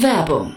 Werbung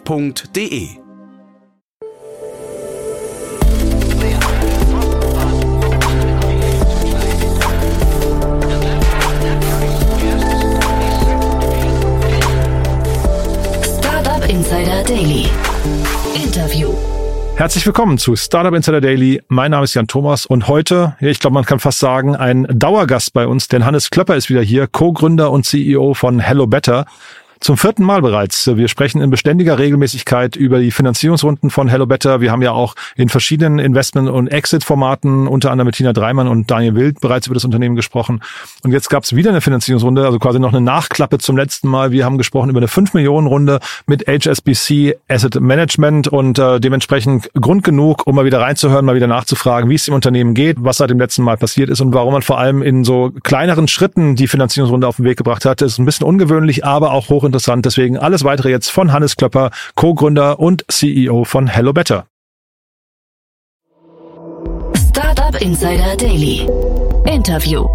f.de. Startup Insider Daily. Interview. Herzlich willkommen zu Startup Insider Daily. Mein Name ist Jan Thomas und heute, ich glaube, man kann fast sagen, ein Dauergast bei uns, denn Hannes Klöpper ist wieder hier, Co-Gründer und CEO von Hello Better. Zum vierten Mal bereits. Wir sprechen in beständiger Regelmäßigkeit über die Finanzierungsrunden von Hello Better. Wir haben ja auch in verschiedenen Investment- und Exit-Formaten, unter anderem mit Tina Dreimann und Daniel Wild, bereits über das Unternehmen gesprochen. Und jetzt gab es wieder eine Finanzierungsrunde, also quasi noch eine Nachklappe zum letzten Mal. Wir haben gesprochen über eine 5-Millionen-Runde mit HSBC Asset Management und äh, dementsprechend Grund genug, um mal wieder reinzuhören, mal wieder nachzufragen, wie es dem Unternehmen geht, was seit dem letzten Mal passiert ist und warum man vor allem in so kleineren Schritten die Finanzierungsrunde auf den Weg gebracht hat. Das ist ein bisschen ungewöhnlich, aber auch hoch interessant. Deswegen alles weitere jetzt von Hannes Klöpper, Co-Gründer und CEO von Hello Better. Startup Insider Daily. Interview.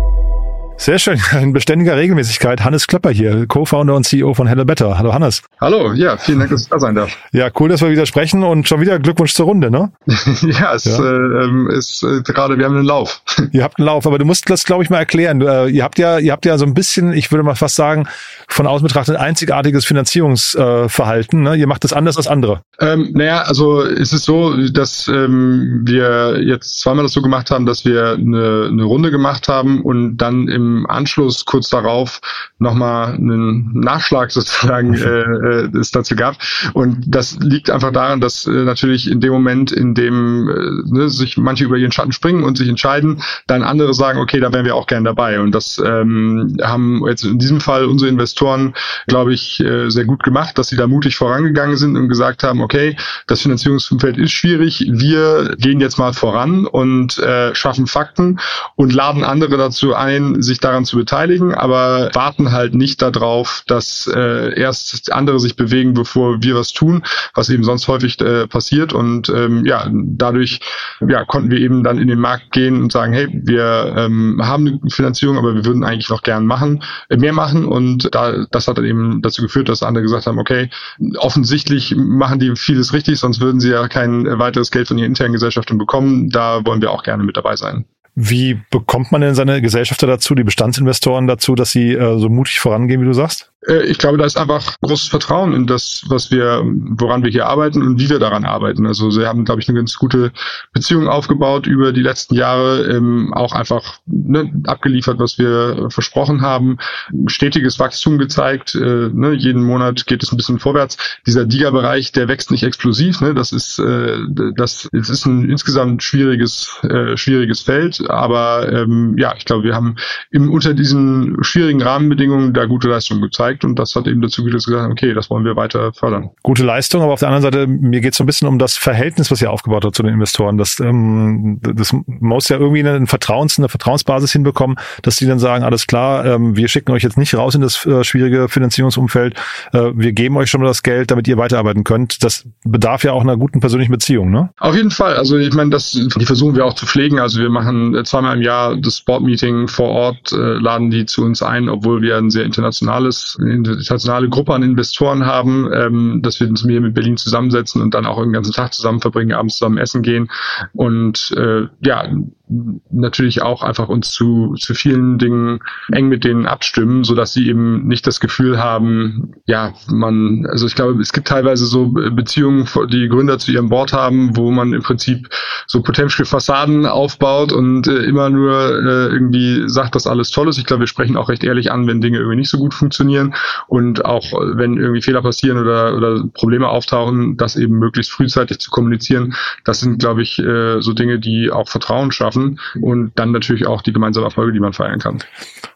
Sehr schön, in beständiger Regelmäßigkeit. Hannes Klöpper hier, Co-Founder und CEO von Hello Better. Hallo Hannes. Hallo, ja, vielen Dank, dass ich da sein darf. Ja, cool, dass wir wieder sprechen und schon wieder Glückwunsch zur Runde, ne? ja, es ja. Äh, ist äh, gerade, wir haben einen Lauf. ihr habt einen Lauf, aber du musst das, glaube ich, mal erklären. Äh, ihr habt ja, ihr habt ja so ein bisschen, ich würde mal fast sagen, von außen betrachtet einzigartiges Finanzierungsverhalten. Ne? Ihr macht das anders als andere. Ähm, naja, also es ist so, dass ähm, wir jetzt zweimal das so gemacht haben, dass wir eine, eine Runde gemacht haben und dann im Anschluss kurz darauf nochmal einen Nachschlag sozusagen äh, äh, es dazu gab. Und das liegt einfach daran, dass äh, natürlich in dem Moment, in dem äh, ne, sich manche über ihren Schatten springen und sich entscheiden, dann andere sagen, okay, da wären wir auch gern dabei. Und das ähm, haben jetzt in diesem Fall unsere Investoren, glaube ich, äh, sehr gut gemacht, dass sie da mutig vorangegangen sind und gesagt haben, okay, das Finanzierungsumfeld ist schwierig, wir gehen jetzt mal voran und äh, schaffen Fakten und laden andere dazu ein, sich daran zu beteiligen, aber warten halt nicht darauf, dass äh, erst andere sich bewegen, bevor wir was tun, was eben sonst häufig äh, passiert. Und ähm, ja, dadurch ja, konnten wir eben dann in den Markt gehen und sagen, hey, wir ähm, haben eine Finanzierung, aber wir würden eigentlich noch gern machen, äh, mehr machen. Und da, das hat dann eben dazu geführt, dass andere gesagt haben, okay, offensichtlich machen die vieles richtig, sonst würden sie ja kein weiteres Geld von ihren internen Gesellschaften bekommen. Da wollen wir auch gerne mit dabei sein. Wie bekommt man denn seine Gesellschafter dazu, die Bestandsinvestoren dazu, dass sie äh, so mutig vorangehen, wie du sagst? Äh, ich glaube, da ist einfach großes Vertrauen in das, was wir, woran wir hier arbeiten und wie wir daran arbeiten. Also sie haben, glaube ich, eine ganz gute Beziehung aufgebaut über die letzten Jahre, ähm, auch einfach ne, abgeliefert, was wir versprochen haben, stetiges Wachstum gezeigt. Äh, ne, jeden Monat geht es ein bisschen vorwärts. Dieser Diga-Bereich, der wächst nicht explosiv. Ne, das ist, äh, das, das ist ein insgesamt schwieriges, äh, schwieriges Feld. Aber ähm, ja, ich glaube, wir haben im, unter diesen schwierigen Rahmenbedingungen da gute Leistungen gezeigt gezeigt und das hat eben dazu geführt, dass wir gesagt okay, das wollen wir weiter fördern. Gute Leistung, aber auf der anderen Seite, mir geht es so ein bisschen um das Verhältnis, was ihr aufgebaut habt zu den Investoren. Das, ähm, das muss ja irgendwie eine, Vertrauens, eine Vertrauensbasis hinbekommen, dass die dann sagen, alles klar, ähm, wir schicken euch jetzt nicht raus in das äh, schwierige Finanzierungsumfeld, äh, wir geben euch schon mal das Geld, damit ihr weiterarbeiten könnt. Das bedarf ja auch einer guten persönlichen Beziehung, ne? Auf jeden Fall. Also ich meine, das die versuchen wir auch zu pflegen. Also wir machen zweimal im Jahr das Sportmeeting vor Ort, äh, laden die zu uns ein, obwohl wir ein sehr internationales internationale Gruppe an Investoren haben, ähm, dass wir uns hier mit Berlin zusammensetzen und dann auch den ganzen Tag zusammen verbringen, abends zusammen essen gehen. Und äh, ja, natürlich auch einfach uns zu, zu vielen Dingen eng mit denen abstimmen, so dass sie eben nicht das Gefühl haben, ja, man, also ich glaube, es gibt teilweise so Beziehungen, die Gründer zu ihrem Board haben, wo man im Prinzip so Potential Fassaden aufbaut und äh, immer nur äh, irgendwie sagt, dass alles toll ist. Ich glaube, wir sprechen auch recht ehrlich an, wenn Dinge irgendwie nicht so gut funktionieren und auch wenn irgendwie Fehler passieren oder, oder Probleme auftauchen, das eben möglichst frühzeitig zu kommunizieren. Das sind, glaube ich, äh, so Dinge, die auch Vertrauen schaffen schaffen und dann natürlich auch die gemeinsamen Erfolge, die man feiern kann.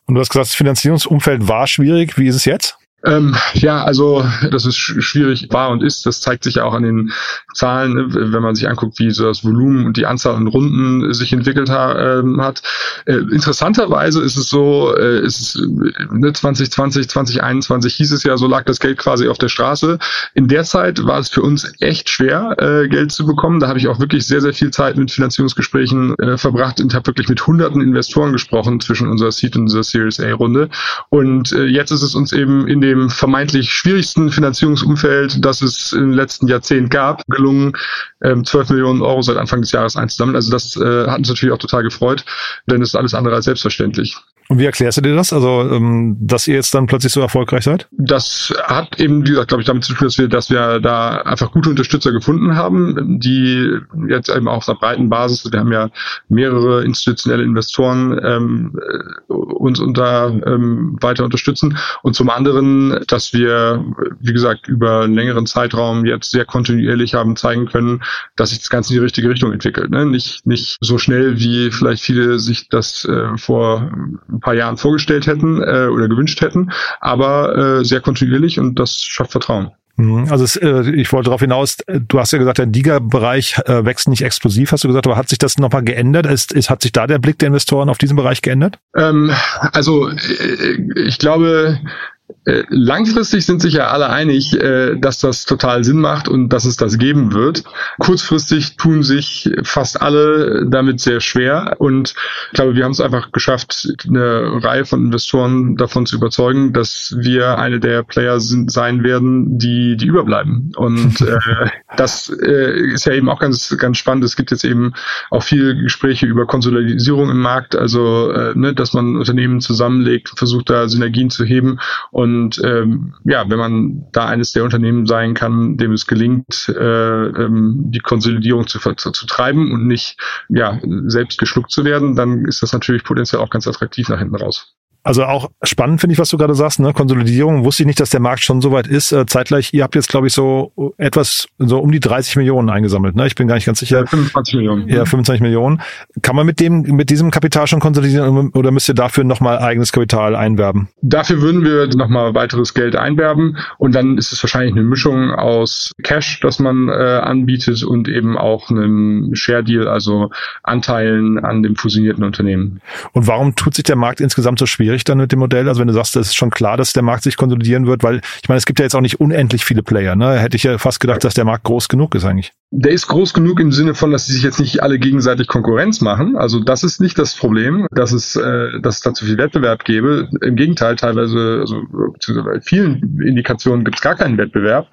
Und du hast gesagt, das Finanzierungsumfeld war schwierig. Wie ist es jetzt? Ähm, ja, also das ist schwierig war und ist. Das zeigt sich ja auch an den Zahlen, ne? wenn man sich anguckt, wie so das Volumen und die Anzahl an Runden sich entwickelt ha ähm, hat. Äh, interessanterweise ist es so, äh, ist ne, 2020, 2021 hieß es ja, so lag das Geld quasi auf der Straße. In der Zeit war es für uns echt schwer, äh, Geld zu bekommen. Da habe ich auch wirklich sehr, sehr viel Zeit mit Finanzierungsgesprächen äh, verbracht und habe wirklich mit hunderten Investoren gesprochen zwischen unserer Seed und unserer Series A Runde. Und äh, jetzt ist es uns eben in dem vermeintlich schwierigsten Finanzierungsumfeld, das es im letzten Jahrzehnt gab, gelungen, ähm, 12 Millionen Euro seit Anfang des Jahres einzusammeln. Also das äh, hat uns natürlich auch total gefreut, denn es ist alles andere als selbstverständlich. Und wie erklärst du dir das? Also, ähm, dass ihr jetzt dann plötzlich so erfolgreich seid? Das hat eben, wie gesagt, glaube ich, damit zu tun, dass wir, dass wir da einfach gute Unterstützer gefunden haben, die jetzt eben auf einer breiten Basis, wir haben ja mehrere institutionelle Investoren ähm, uns unter ähm, weiter unterstützen. Und zum anderen, dass wir, wie gesagt, über einen längeren Zeitraum jetzt sehr kontinuierlich haben zeigen können, dass sich das Ganze in die richtige Richtung entwickelt. Ne? Nicht, nicht so schnell, wie vielleicht viele sich das äh, vor ein paar Jahren vorgestellt hätten äh, oder gewünscht hätten, aber äh, sehr kontinuierlich und das schafft Vertrauen. Mhm. Also es, äh, ich wollte darauf hinaus, äh, du hast ja gesagt, der Liga-Bereich äh, wächst nicht explosiv, hast du gesagt, aber hat sich das nochmal geändert? Ist, ist, hat sich da der Blick der Investoren auf diesen Bereich geändert? Ähm, also ich glaube, äh, langfristig sind sich ja alle einig, äh, dass das total Sinn macht und dass es das geben wird. Kurzfristig tun sich fast alle damit sehr schwer und ich glaube, wir haben es einfach geschafft, eine Reihe von Investoren davon zu überzeugen, dass wir eine der Player sind, sein werden, die die überbleiben. Und äh, das äh, ist ja eben auch ganz ganz spannend. Es gibt jetzt eben auch viele Gespräche über Konsolidierung im Markt, also äh, ne, dass man Unternehmen zusammenlegt, versucht da Synergien zu heben und und ähm, ja, wenn man da eines der Unternehmen sein kann, dem es gelingt, äh, ähm, die Konsolidierung zu, zu, zu treiben und nicht ja, selbst geschluckt zu werden, dann ist das natürlich potenziell auch ganz attraktiv nach hinten raus. Also auch spannend finde ich, was du gerade sagst, ne? Konsolidierung. Wusste ich nicht, dass der Markt schon so weit ist. Äh, zeitgleich, ihr habt jetzt, glaube ich, so etwas, so um die 30 Millionen eingesammelt, ne? Ich bin gar nicht ganz sicher. Ja, 25 Millionen. Ja, 25 Millionen. Kann man mit dem, mit diesem Kapital schon konsolidieren oder müsst ihr dafür nochmal eigenes Kapital einwerben? Dafür würden wir nochmal weiteres Geld einwerben und dann ist es wahrscheinlich eine Mischung aus Cash, das man äh, anbietet und eben auch einem Share Deal, also Anteilen an dem fusionierten Unternehmen. Und warum tut sich der Markt insgesamt so schwierig? Schwierig dann mit dem Modell? Also wenn du sagst, es ist schon klar, dass der Markt sich konsolidieren wird, weil ich meine, es gibt ja jetzt auch nicht unendlich viele Player. Ne? Hätte ich ja fast gedacht, dass der Markt groß genug ist eigentlich. Der ist groß genug im Sinne von, dass sie sich jetzt nicht alle gegenseitig Konkurrenz machen. Also das ist nicht das Problem, dass es, äh, dass es da zu viel Wettbewerb gäbe. Im Gegenteil, teilweise, also bei vielen Indikationen gibt es gar keinen Wettbewerb.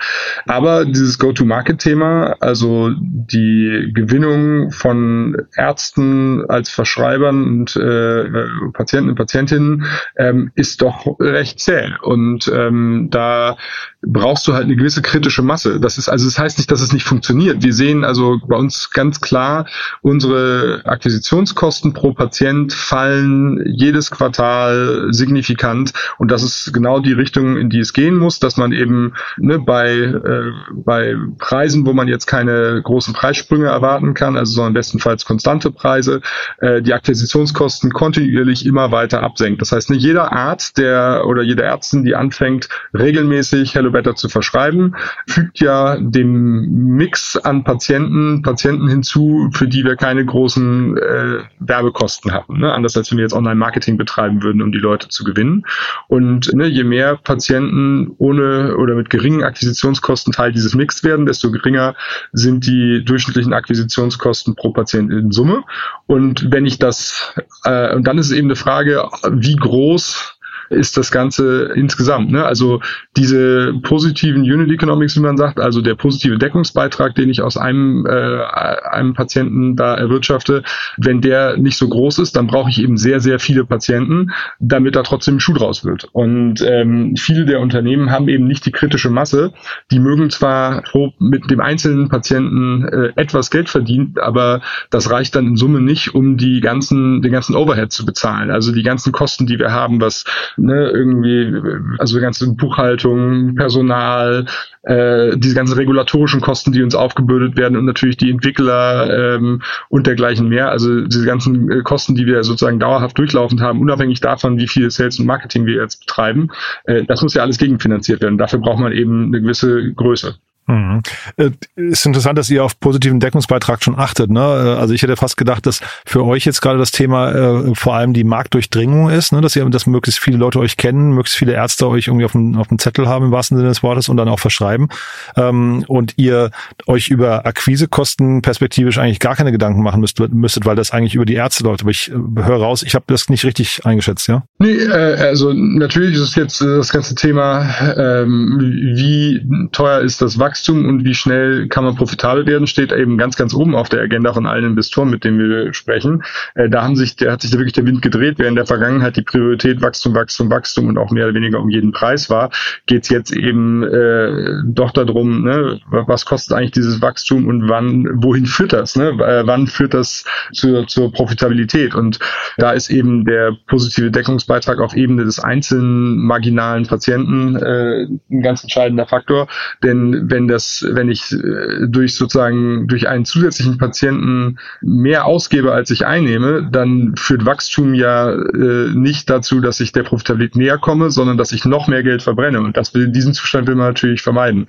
Aber dieses Go-to-Market-Thema, also die Gewinnung von Ärzten als Verschreibern und äh, Patienten und Patientinnen ähm, ist doch recht zäh. Und ähm, da brauchst du halt eine gewisse kritische Masse. Das ist also, das heißt nicht, dass es nicht funktioniert. Wir sehen also bei uns ganz klar, unsere Akquisitionskosten pro Patient fallen jedes Quartal signifikant und das ist genau die Richtung, in die es gehen muss, dass man eben ne, bei äh, bei Preisen, wo man jetzt keine großen Preissprünge erwarten kann, also sondern bestenfalls konstante Preise, äh, die Akquisitionskosten kontinuierlich immer weiter absenkt. Das heißt, ne, jeder Arzt, der oder jede Ärztin, die anfängt regelmäßig Hello Better zu verschreiben, fügt ja dem Mix an Patienten Patienten hinzu, für die wir keine großen äh, Werbekosten haben. Ne? Anders als wenn wir jetzt Online-Marketing betreiben würden, um die Leute zu gewinnen. Und ne, je mehr Patienten ohne oder mit geringen Akquisitionskosten Teil dieses Mix werden, desto geringer sind die durchschnittlichen Akquisitionskosten pro Patient in Summe. Und wenn ich das, äh, und dann ist es eben eine Frage, wie groß ist das Ganze insgesamt. Ne? Also diese positiven Unit Economics, wie man sagt, also der positive Deckungsbeitrag, den ich aus einem, äh, einem Patienten da erwirtschafte, wenn der nicht so groß ist, dann brauche ich eben sehr, sehr viele Patienten, damit da trotzdem Schuh draus wird. Und ähm, viele der Unternehmen haben eben nicht die kritische Masse. Die mögen zwar mit dem einzelnen Patienten äh, etwas Geld verdienen, aber das reicht dann in Summe nicht, um die ganzen, den ganzen Overhead zu bezahlen. Also die ganzen Kosten, die wir haben, was ne, irgendwie, also die ganze Buchhaltung, Personal, äh, diese ganzen regulatorischen Kosten, die uns aufgebürdet werden und natürlich die Entwickler ähm, und dergleichen mehr. Also diese ganzen äh, Kosten, die wir sozusagen dauerhaft durchlaufend haben, unabhängig davon, wie viel Sales und Marketing wir jetzt betreiben, äh, das muss ja alles gegenfinanziert werden. Dafür braucht man eben eine gewisse Größe. Mhm. Äh, ist interessant, dass ihr auf positiven Deckungsbeitrag schon achtet. Ne? Äh, also ich hätte fast gedacht, dass für euch jetzt gerade das Thema äh, vor allem die Marktdurchdringung ist, ne? dass ihr, dass möglichst viele Leute euch kennen, möglichst viele Ärzte euch irgendwie auf dem, auf dem Zettel haben im wahrsten Sinne des Wortes und dann auch verschreiben. Ähm, und ihr euch über Akquisekosten perspektivisch eigentlich gar keine Gedanken machen müsst, müsstet, weil das eigentlich über die Ärzte läuft. Aber ich äh, höre raus, ich habe das nicht richtig eingeschätzt, ja? Nee, äh, also natürlich ist jetzt das ganze Thema, ähm, wie teuer ist das Wachstum Wachstum und wie schnell kann man profitabel werden, steht eben ganz, ganz oben auf der Agenda von allen Investoren, mit denen wir sprechen. Äh, da haben sich, der hat sich da wirklich der Wind gedreht, während der Vergangenheit die Priorität Wachstum, Wachstum, Wachstum und auch mehr oder weniger um jeden Preis war, geht es jetzt eben äh, doch darum, ne, was kostet eigentlich dieses Wachstum und wann, wohin führt das? Ne? Äh, wann führt das zur, zur Profitabilität? Und da ist eben der positive Deckungsbeitrag auf Ebene des einzelnen marginalen Patienten äh, ein ganz entscheidender Faktor. Denn wenn das, wenn ich äh, durch sozusagen durch einen zusätzlichen Patienten mehr ausgebe, als ich einnehme, dann führt Wachstum ja äh, nicht dazu, dass ich der Profitabilität näher komme, sondern dass ich noch mehr Geld verbrenne. Und das will, diesen Zustand will man natürlich vermeiden.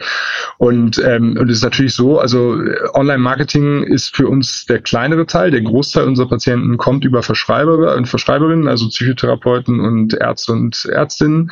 Und, ähm, und es ist natürlich so, also äh, Online-Marketing ist für uns der kleinere Teil. Der Großteil unserer Patienten kommt über Verschreiber und Verschreiberinnen, also Psychotherapeuten und Ärzte und Ärztinnen.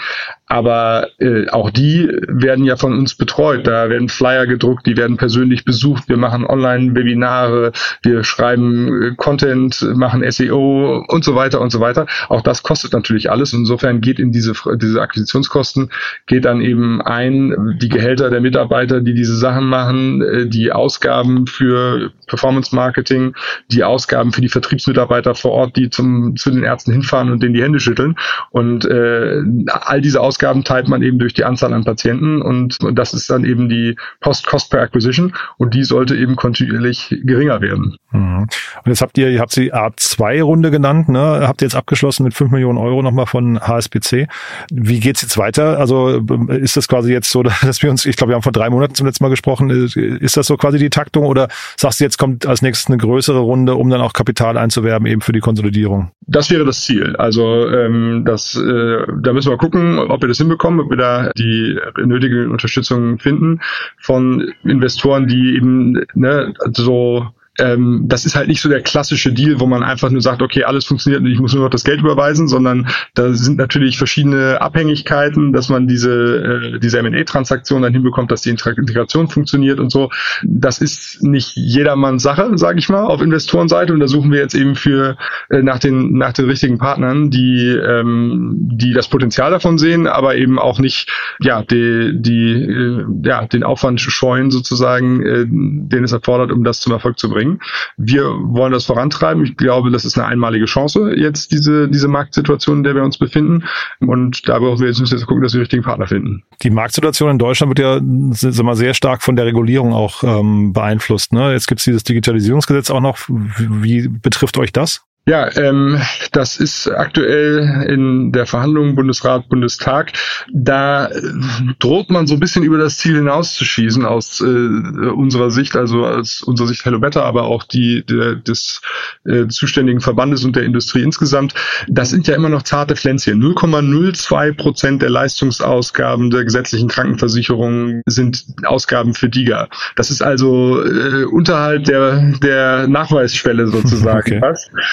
Aber äh, auch die werden ja von uns betreut. Da werden Flyer gedruckt, die werden persönlich besucht. Wir machen Online-Webinare, wir schreiben äh, Content, machen SEO und so weiter und so weiter. Auch das kostet natürlich alles. Insofern geht in diese, diese Akquisitionskosten, geht dann eben ein die Gehälter der Mitarbeiter, die diese Sachen machen, äh, die Ausgaben für Performance Marketing, die Ausgaben für die Vertriebsmitarbeiter vor Ort, die zum, zu den Ärzten hinfahren und denen die Hände schütteln. Und äh, all diese Ausgaben Ausgaben teilt man eben durch die Anzahl an Patienten und, und das ist dann eben die Post-Cost per Acquisition und die sollte eben kontinuierlich geringer werden. Mhm. Und jetzt habt ihr, ihr habt sie A2-Runde genannt, ne? Habt ihr jetzt abgeschlossen mit 5 Millionen Euro nochmal von HSBC. Wie geht's jetzt weiter? Also ist das quasi jetzt so, dass wir uns, ich glaube, wir haben vor drei Monaten zum letzten Mal gesprochen, ist das so quasi die Taktung oder sagst du, jetzt kommt als nächstes eine größere Runde, um dann auch Kapital einzuwerben, eben für die Konsolidierung? Das wäre das Ziel. Also ähm, das, äh, da müssen wir gucken, ob wir das hinbekommen, ob wir da die nötige Unterstützung finden von Investoren, die eben ne, so ähm, das ist halt nicht so der klassische Deal, wo man einfach nur sagt, okay, alles funktioniert und ich muss nur noch das Geld überweisen, sondern da sind natürlich verschiedene Abhängigkeiten, dass man diese, äh, diese M&A-Transaktion dann hinbekommt, dass die Integration funktioniert und so. Das ist nicht jedermanns Sache, sage ich mal, auf Investorenseite und da suchen wir jetzt eben für äh, nach den nach den richtigen Partnern, die ähm, die das Potenzial davon sehen, aber eben auch nicht ja die die äh, ja den Aufwand scheuen sozusagen, äh, den es erfordert, um das zum Erfolg zu bringen bringen. Wir wollen das vorantreiben. Ich glaube, das ist eine einmalige Chance jetzt, diese, diese Marktsituation, in der wir uns befinden. Und da brauchen wir jetzt, müssen jetzt gucken, dass wir die richtigen Partner finden. Die Marktsituation in Deutschland wird ja sag mal, sehr stark von der Regulierung auch ähm, beeinflusst. Ne? Jetzt gibt es dieses Digitalisierungsgesetz auch noch. Wie betrifft euch das? Ja, ähm, das ist aktuell in der Verhandlung Bundesrat, Bundestag. Da äh, droht man so ein bisschen über das Ziel hinauszuschießen aus äh, unserer Sicht, also aus unserer Sicht Hello Better, aber auch die der, des äh, zuständigen Verbandes und der Industrie insgesamt. Das sind ja immer noch zarte Pflänzchen. 0,02 Prozent der Leistungsausgaben der gesetzlichen Krankenversicherung sind Ausgaben für DIGA. Das ist also äh, unterhalb der der Nachweisschwelle sozusagen. Okay.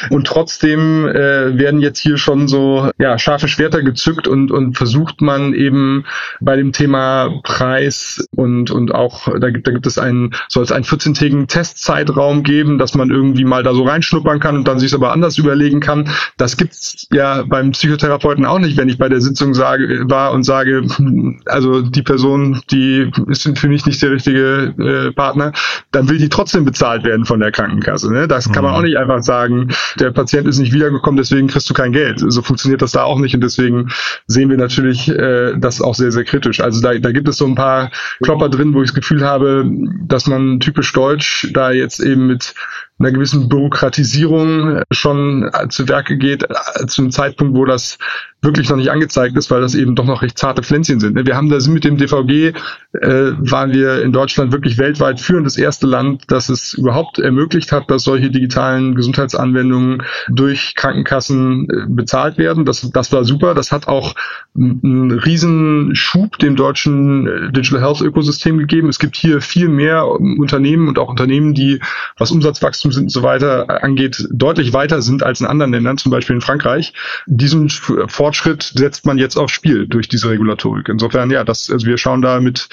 Und und trotzdem äh, werden jetzt hier schon so ja, scharfe Schwerter gezückt und, und versucht man eben bei dem Thema Preis und, und auch, da gibt, da gibt es einen, soll es einen 14-tägigen Testzeitraum geben, dass man irgendwie mal da so reinschnuppern kann und dann sich aber anders überlegen kann. Das gibt's ja beim Psychotherapeuten auch nicht, wenn ich bei der Sitzung sage, war und sage, also die Person, die ist für mich nicht der richtige äh, Partner, dann will die trotzdem bezahlt werden von der Krankenkasse. Ne? Das kann man mhm. auch nicht einfach sagen, der Patient ist nicht wiedergekommen, deswegen kriegst du kein Geld. So funktioniert das da auch nicht und deswegen sehen wir natürlich äh, das auch sehr, sehr kritisch. Also da, da gibt es so ein paar Klopper drin, wo ich das Gefühl habe, dass man typisch deutsch da jetzt eben mit einer gewissen Bürokratisierung schon zu Werke geht, zu einem Zeitpunkt, wo das wirklich noch nicht angezeigt ist, weil das eben doch noch recht zarte Pflänzchen sind. Ne? Wir haben da mit dem DVG, äh, waren wir in Deutschland wirklich weltweit führendes erste Land, das es überhaupt ermöglicht hat, dass solche digitalen Gesundheitsanwendungen durch Krankenkassen äh, bezahlt werden. Das, das war super. Das hat auch einen riesen Schub dem deutschen äh, Digital Health Ökosystem gegeben. Es gibt hier viel mehr Unternehmen und auch Unternehmen, die, was Umsatzwachstum sind und so weiter angeht, deutlich weiter sind als in anderen Ländern, zum Beispiel in Frankreich. Diesen Fortschritt setzt man jetzt aufs Spiel durch diese Regulatorik. Insofern, ja, das, also wir schauen da mit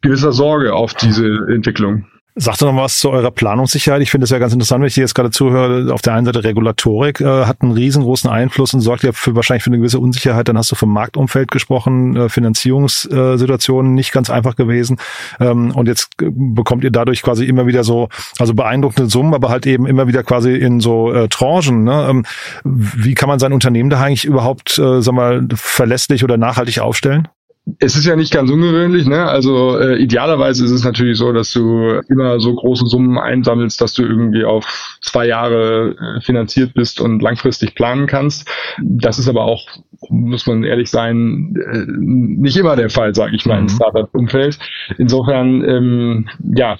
gewisser Sorge auf diese Entwicklung. Sagt doch noch was zu eurer Planungssicherheit. Ich finde es ja ganz interessant, wenn ich dir jetzt gerade zuhöre. Auf der einen Seite Regulatorik äh, hat einen riesengroßen Einfluss und sorgt ja für wahrscheinlich für eine gewisse Unsicherheit. Dann hast du vom Marktumfeld gesprochen, äh, Finanzierungssituationen nicht ganz einfach gewesen. Ähm, und jetzt äh, bekommt ihr dadurch quasi immer wieder so, also beeindruckende Summen, aber halt eben immer wieder quasi in so äh, Tranchen. Ne? Ähm, wie kann man sein Unternehmen da eigentlich überhaupt, äh, sag mal, verlässlich oder nachhaltig aufstellen? Es ist ja nicht ganz ungewöhnlich, ne? Also äh, idealerweise ist es natürlich so, dass du immer so große Summen einsammelst, dass du irgendwie auf zwei Jahre äh, finanziert bist und langfristig planen kannst. Das ist aber auch, muss man ehrlich sein, äh, nicht immer der Fall, sage ich mal, im mhm. Startup-Umfeld. Insofern, ähm, ja,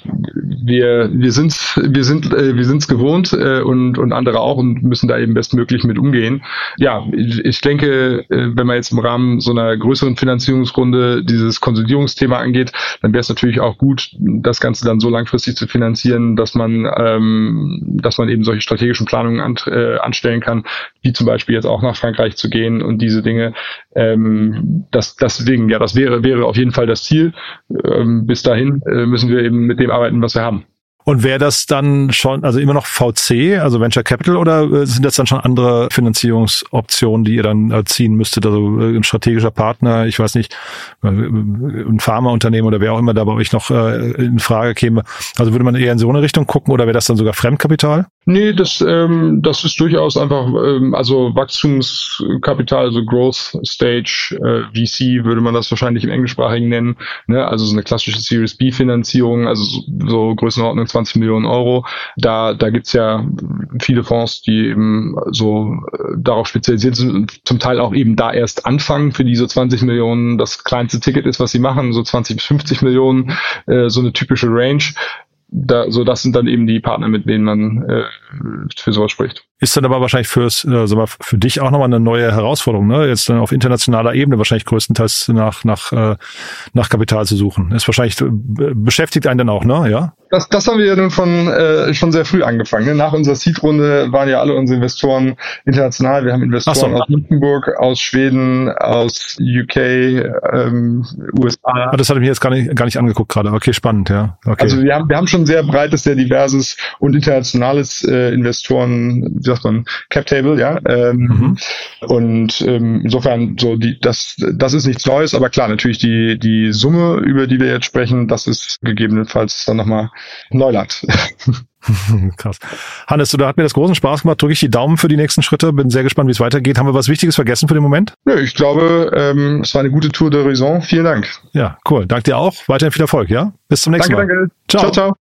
wir wir sind wir sind äh, wir sind's gewohnt äh, und und andere auch und müssen da eben bestmöglich mit umgehen. Ja, ich, ich denke, äh, wenn man jetzt im Rahmen so einer größeren Finanzierungs Finanzierungsrunde dieses Konsolidierungsthema angeht, dann wäre es natürlich auch gut, das Ganze dann so langfristig zu finanzieren, dass man, ähm, dass man eben solche strategischen Planungen an, äh, anstellen kann, wie zum Beispiel jetzt auch nach Frankreich zu gehen und diese Dinge. Ähm, das, deswegen, ja, das wäre, wäre auf jeden Fall das Ziel. Ähm, bis dahin äh, müssen wir eben mit dem arbeiten, was wir haben. Und wäre das dann schon, also immer noch VC, also Venture Capital, oder äh, sind das dann schon andere Finanzierungsoptionen, die ihr dann äh, ziehen müsstet? Also äh, ein strategischer Partner, ich weiß nicht, ein Pharmaunternehmen oder wer auch immer da bei euch noch in Frage käme. Also würde man eher in so eine Richtung gucken oder wäre das dann sogar Fremdkapital? Nee, das, ähm, das ist durchaus einfach, ähm, also Wachstumskapital, also Growth Stage, äh, VC würde man das wahrscheinlich im Englischsprachigen nennen. Ne? Also so eine klassische Series B-Finanzierung, also so, so Größenordnung 20 Millionen Euro. Da, da gibt's ja viele Fonds, die eben so äh, darauf spezialisiert sind und zum Teil auch eben da erst anfangen für diese 20 Millionen. Das kleinste Ticket ist, was sie machen, so 20 bis 50 Millionen, äh, so eine typische Range da, so das sind dann eben die Partner, mit denen man äh, für sowas spricht. Ist dann aber wahrscheinlich fürs, äh, sag mal, für dich auch nochmal eine neue Herausforderung, ne? Jetzt dann auf internationaler Ebene wahrscheinlich größtenteils nach, nach, äh, nach Kapital zu suchen. Ist wahrscheinlich äh, beschäftigt einen dann auch, ne? Ja? Das, das haben wir ja nun von äh, schon sehr früh angefangen. Ne? Nach unserer Seed-Runde waren ja alle unsere Investoren international. Wir haben Investoren so. aus Luxemburg, aus Schweden, aus UK, ähm, USA. Ah, das hatte ich mir jetzt gar nicht, gar nicht angeguckt gerade. Okay, spannend, ja. Okay. Also wir haben, wir haben schon sehr breites, sehr diverses und internationales äh, Investoren, sagt man, Cap Table, ja. Ähm, mhm. Und ähm, insofern so die, das, das ist nichts Neues, aber klar, natürlich die die Summe, über die wir jetzt sprechen, das ist gegebenenfalls dann nochmal Neuland. Krass. Hannes, du, da hat mir das großen Spaß gemacht. Drücke ich die Daumen für die nächsten Schritte. Bin sehr gespannt, wie es weitergeht. Haben wir was Wichtiges vergessen für den Moment? Nö, ich glaube, ähm, es war eine gute Tour d'Horizon. Vielen Dank. Ja, cool. Danke dir auch. Weiterhin viel Erfolg, ja? Bis zum nächsten danke, Mal. Danke, danke. Ciao, ciao.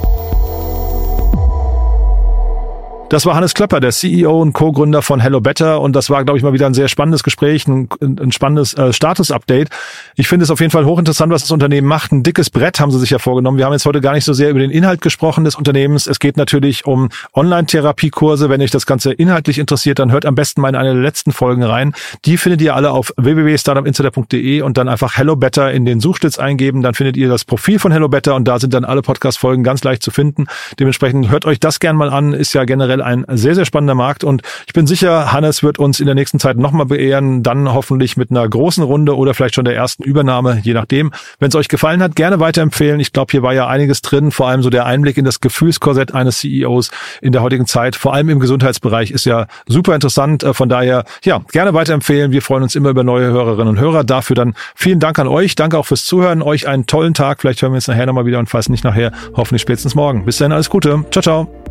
Das war Hannes Klöpper, der CEO und Co-Gründer von Hello Better. Und das war, glaube ich, mal wieder ein sehr spannendes Gespräch, ein, ein spannendes äh, Status-Update. Ich finde es auf jeden Fall hochinteressant, was das Unternehmen macht. Ein dickes Brett haben sie sich ja vorgenommen. Wir haben jetzt heute gar nicht so sehr über den Inhalt gesprochen des Unternehmens. Es geht natürlich um Online-Therapiekurse. Wenn euch das Ganze inhaltlich interessiert, dann hört am besten mal in eine der letzten Folgen rein. Die findet ihr alle auf www.startupinsider.de und dann einfach Hello Better in den Suchstitz eingeben. Dann findet ihr das Profil von Hello Better und da sind dann alle Podcast-Folgen ganz leicht zu finden. Dementsprechend hört euch das gern mal an. Ist ja generell ein sehr, sehr spannender Markt und ich bin sicher, Hannes wird uns in der nächsten Zeit nochmal beehren, dann hoffentlich mit einer großen Runde oder vielleicht schon der ersten Übernahme, je nachdem. Wenn es euch gefallen hat, gerne weiterempfehlen. Ich glaube, hier war ja einiges drin, vor allem so der Einblick in das Gefühlskorsett eines CEOs in der heutigen Zeit, vor allem im Gesundheitsbereich, ist ja super interessant. Äh, von daher, ja, gerne weiterempfehlen. Wir freuen uns immer über neue Hörerinnen und Hörer. Dafür dann vielen Dank an euch. Danke auch fürs Zuhören. Euch einen tollen Tag. Vielleicht hören wir uns nachher nochmal wieder und falls nicht nachher, hoffentlich spätestens morgen. Bis dahin alles Gute. Ciao, ciao.